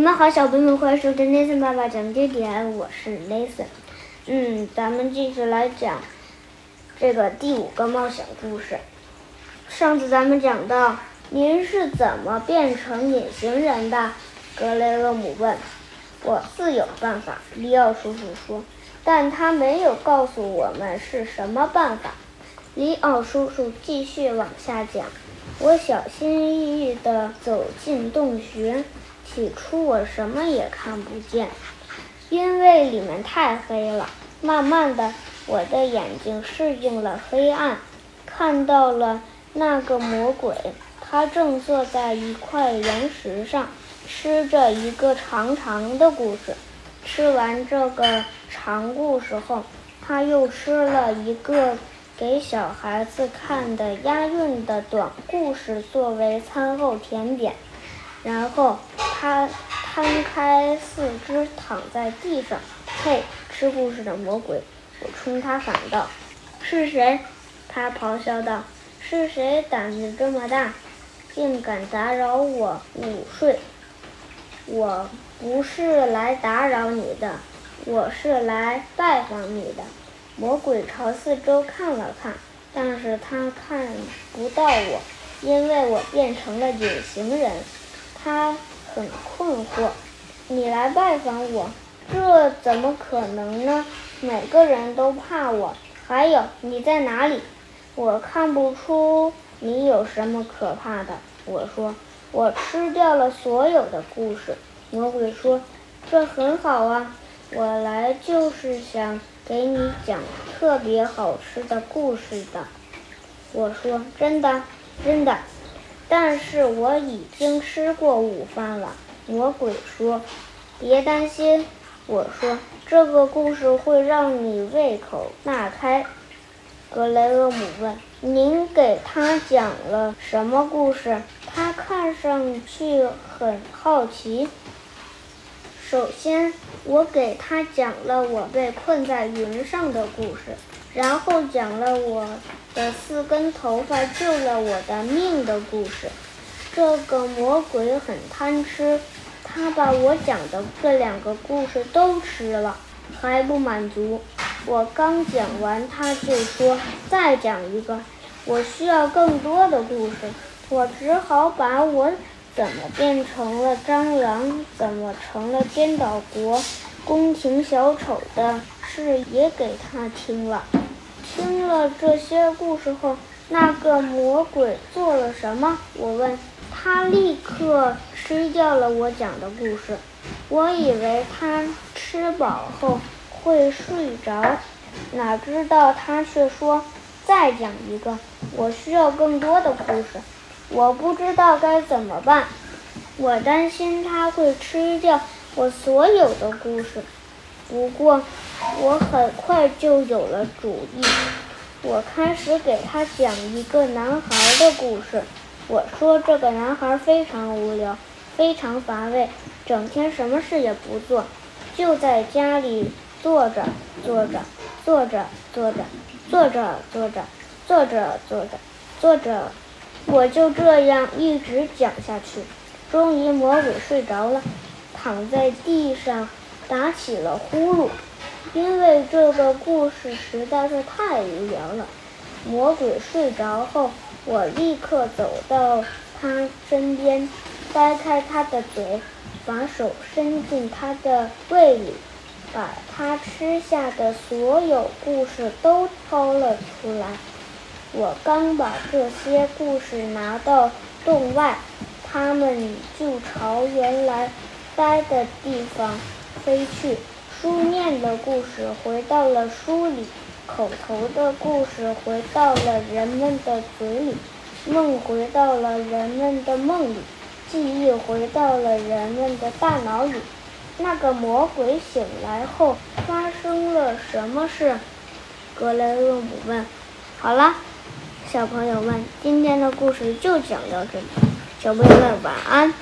你们好，小朋友们，欢迎收听 Nathan 爸爸讲经典，我是 Nathan。嗯，咱们继续来讲这个第五个冒险故事。上次咱们讲到，您是怎么变成隐形人的？格雷厄姆问。我自有办法，里奥叔叔说，但他没有告诉我们是什么办法。里奥叔叔继续往下讲。我小心翼翼地走进洞穴。起初我什么也看不见，因为里面太黑了。慢慢的，我的眼睛适应了黑暗，看到了那个魔鬼。他正坐在一块岩石上，吃着一个长长的故事。吃完这个长故事后，他又吃了一个给小孩子看的押韵的短故事作为餐后甜点。然后他摊开四肢躺在地上。嘿，吃故事的魔鬼！我冲他喊道：“是谁？”他咆哮道：“是谁胆子这么大，竟敢打扰我午睡？我不是来打扰你的，我是来拜访你的。”魔鬼朝四周看了看，但是他看不到我，因为我变成了隐形人。他很困惑，你来拜访我，这怎么可能呢？每个人都怕我。还有，你在哪里？我看不出你有什么可怕的。我说，我吃掉了所有的故事。魔鬼说，这很好啊，我来就是想给你讲特别好吃的故事的。我说，真的，真的。但是我已经吃过午饭了，魔鬼说：“别担心。”我说：“这个故事会让你胃口大开。”格雷厄姆问：“您给他讲了什么故事？”他看上去很好奇。首先，我给他讲了我被困在云上的故事，然后讲了我。的四根头发救了我的命的故事。这个魔鬼很贪吃，他把我讲的这两个故事都吃了，还不满足。我刚讲完，他就说再讲一个。我需要更多的故事，我只好把我怎么变成了蟑螂，怎么成了颠倒国宫廷小丑的事也给他听了。听了这些故事后，那个魔鬼做了什么？我问他，立刻吃掉了我讲的故事。我以为他吃饱后会睡着，哪知道他却说再讲一个。我需要更多的故事，我不知道该怎么办。我担心他会吃掉我所有的故事。不过，我很快就有了主意。我开始给他讲一个男孩的故事。我说，这个男孩非常无聊，非常乏味，整天什么事也不做，就在家里坐着，坐着，坐着，坐着，坐着，坐着，坐着，坐着，坐着。我就这样一直讲下去。终于，魔鬼睡着了，躺在地上。打起了呼噜，因为这个故事实在是太无聊了。魔鬼睡着后，我立刻走到他身边，掰开他的嘴，把手伸进他的胃里，把他吃下的所有故事都掏了出来。我刚把这些故事拿到洞外，他们就朝原来待的地方。飞去，书念的故事回到了书里，口头的故事回到了人们的嘴里，梦回到了人们的梦里，记忆回到了人们的大脑里。那个魔鬼醒来后发生了什么事？格雷厄姆问。好了，小朋友们，今天的故事就讲到这里，小朋友们晚安。